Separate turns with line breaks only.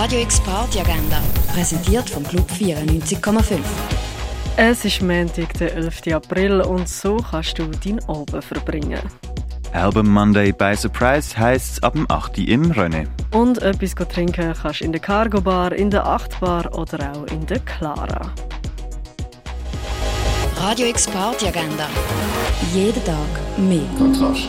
Radio X Party Agenda, präsentiert vom Club 94,5.
Es ist Montag, der 11. April und so kannst du deinen Abend verbringen.
Album Monday by Surprise heisst ab dem 8. im René.
Und etwas trinken kannst du in der Cargo Bar, in der 8 Bar oder auch in der Clara.
Radio X Party Agenda. Jeden Tag mehr.
Kontrast.